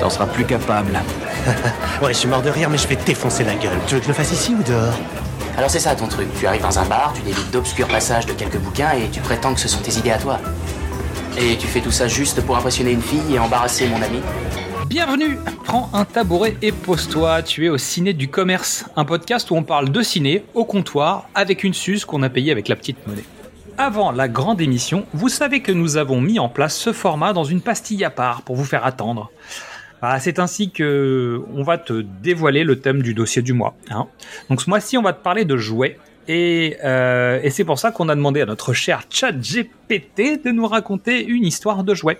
T'en seras plus capable. Ouais, je suis mort de rire, mais je vais te défoncer la gueule. Tu veux que je le fasse ici ou dehors Alors c'est ça ton truc. Tu arrives dans un bar, tu délites d'obscurs passages de quelques bouquins et tu prétends que ce sont tes idées à toi. Et tu fais tout ça juste pour impressionner une fille et embarrasser mon ami Bienvenue Prends un tabouret et pose-toi, tu es au Ciné du Commerce, un podcast où on parle de ciné au comptoir avec une suce qu'on a payée avec la petite monnaie. Avant la grande émission, vous savez que nous avons mis en place ce format dans une pastille à part pour vous faire attendre. Voilà, c'est ainsi que on va te dévoiler le thème du dossier du mois. hein. Donc ce mois-ci, on va te parler de jouets. Et, euh, et c'est pour ça qu'on a demandé à notre cher chat GPT de nous raconter une histoire de jouets.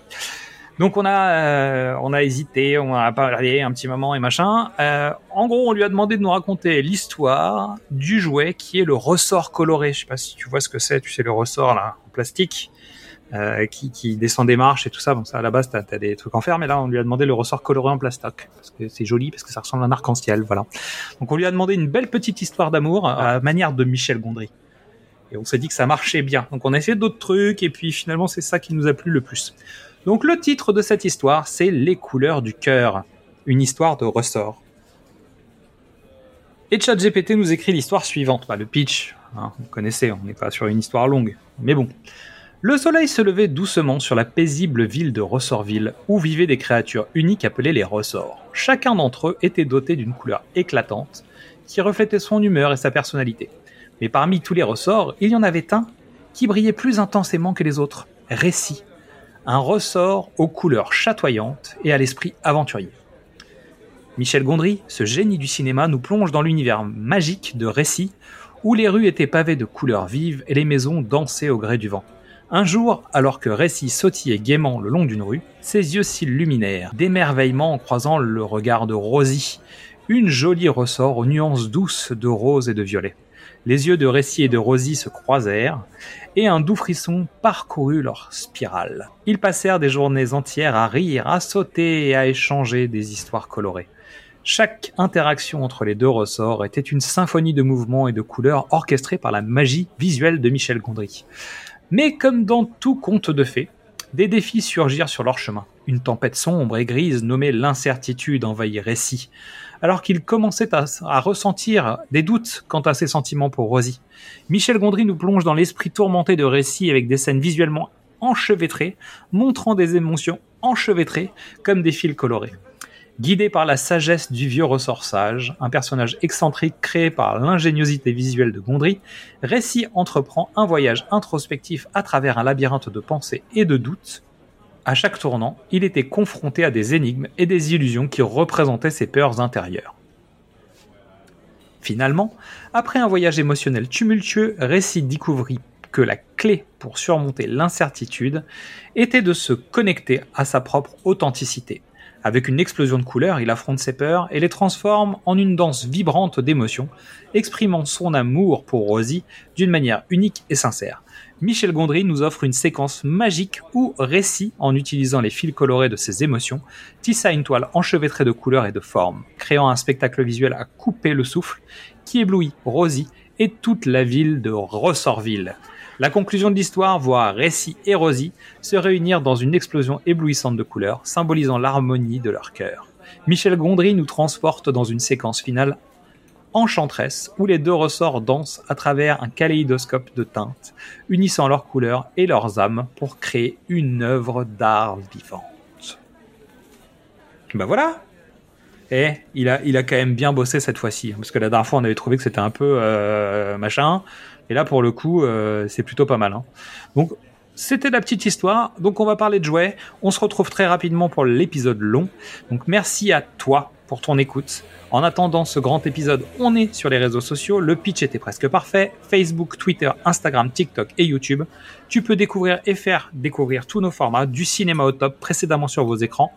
Donc on a, euh, on a hésité, on a parlé un petit moment et machin. Euh, en gros, on lui a demandé de nous raconter l'histoire du jouet qui est le ressort coloré. Je sais pas si tu vois ce que c'est. Tu sais le ressort là en plastique euh, qui, qui descend des marches et tout ça. Bon, ça à la base t'as as des trucs en fer, mais là on lui a demandé le ressort coloré en plastoc parce que c'est joli parce que ça ressemble à un arc-en-ciel. Voilà. Donc on lui a demandé une belle petite histoire d'amour à la manière de Michel Gondry. Et on s'est dit que ça marchait bien. Donc on a essayé d'autres trucs et puis finalement c'est ça qui nous a plu le plus. Donc le titre de cette histoire, c'est Les couleurs du cœur, une histoire de ressort. Et ChatGPT nous écrit l'histoire suivante, bah, le pitch, hein, vous connaissez, on n'est pas sur une histoire longue, mais bon. Le soleil se levait doucement sur la paisible ville de Ressortville, où vivaient des créatures uniques appelées les ressorts. Chacun d'entre eux était doté d'une couleur éclatante, qui reflétait son humeur et sa personnalité. Mais parmi tous les ressorts, il y en avait un qui brillait plus intensément que les autres, Récit, un ressort aux couleurs chatoyantes et à l'esprit aventurier. Michel Gondry, ce génie du cinéma, nous plonge dans l'univers magique de Récit, où les rues étaient pavées de couleurs vives et les maisons dansaient au gré du vent. Un jour, alors que Récit sautillait gaiement le long d'une rue, ses yeux s'illuminèrent, d'émerveillement en croisant le regard de Rosie, une jolie ressort aux nuances douces de rose et de violet. Les yeux de Récit et de Rosie se croisèrent, et un doux frisson parcourut leur spirale. Ils passèrent des journées entières à rire, à sauter et à échanger des histoires colorées. Chaque interaction entre les deux ressorts était une symphonie de mouvements et de couleurs orchestrée par la magie visuelle de Michel Gondry. Mais comme dans tout conte de fées, des défis surgirent sur leur chemin. Une tempête sombre et grise nommée l'incertitude envahit Récit, alors qu'il commençait à, ressentir des doutes quant à ses sentiments pour Rosie. Michel Gondry nous plonge dans l'esprit tourmenté de Récit avec des scènes visuellement enchevêtrées, montrant des émotions enchevêtrées comme des fils colorés. Guidé par la sagesse du vieux ressort sage, un personnage excentrique créé par l'ingéniosité visuelle de Gondry, Récit entreprend un voyage introspectif à travers un labyrinthe de pensées et de doutes. À chaque tournant, il était confronté à des énigmes et des illusions qui représentaient ses peurs intérieures. Finalement, après un voyage émotionnel tumultueux, Récit découvrit que la clé pour surmonter l'incertitude était de se connecter à sa propre authenticité. Avec une explosion de couleurs, il affronte ses peurs et les transforme en une danse vibrante d'émotions, exprimant son amour pour Rosie d'une manière unique et sincère. Michel Gondry nous offre une séquence magique où Récit, en utilisant les fils colorés de ses émotions, tissa une toile enchevêtrée de couleurs et de formes, créant un spectacle visuel à couper le souffle qui éblouit Rosie et toute la ville de Ressortville. La conclusion de l'histoire voit Récit et Rosie se réunir dans une explosion éblouissante de couleurs, symbolisant l'harmonie de leur cœur. Michel Gondry nous transporte dans une séquence finale enchanteresse où les deux ressorts dansent à travers un kaléidoscope de teintes, unissant leurs couleurs et leurs âmes pour créer une œuvre d'art vivante. Ben voilà Et il a, il a quand même bien bossé cette fois-ci, parce que la dernière fois on avait trouvé que c'était un peu euh, machin, et là pour le coup euh, c'est plutôt pas mal. hein. Donc c'était la petite histoire, donc on va parler de jouets, on se retrouve très rapidement pour l'épisode long, donc merci à toi pour ton écoute. En attendant ce grand épisode, on est sur les réseaux sociaux. Le pitch était presque parfait. Facebook, Twitter, Instagram, TikTok et YouTube. Tu peux découvrir et faire découvrir tous nos formats du cinéma au top précédemment sur vos écrans.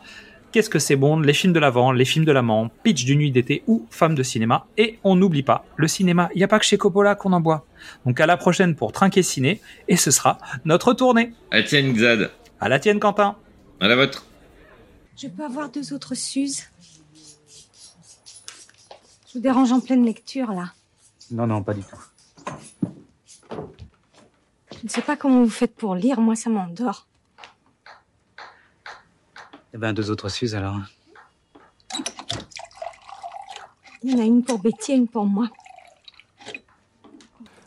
Qu'est-ce que c'est Bond Les films de l'avant, les films de l'amant, pitch d'une nuit d'été ou femme de cinéma. Et on n'oublie pas, le cinéma, il n'y a pas que chez Coppola qu'on en boit. Donc à la prochaine pour Trinquer Ciné, et ce sera notre tournée. À la tienne, Xad. À la tienne, Quentin. À la vôtre. Je peux avoir deux autres Suzes Je vous dérange en pleine lecture, là. Non, non, pas du tout. Je ne sais pas comment vous faites pour lire, moi ça m'endort. Eh ben, deux autres Suzes alors. Il y en a une pour Betty et une pour moi.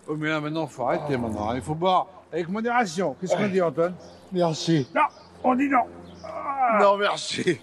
Oh, mais là, maintenant, faut arrêter maintenant. Il faut boire avec modération. Qu'est-ce qu'on dit, Antoine? Merci. Non, on dit non. Non, merci.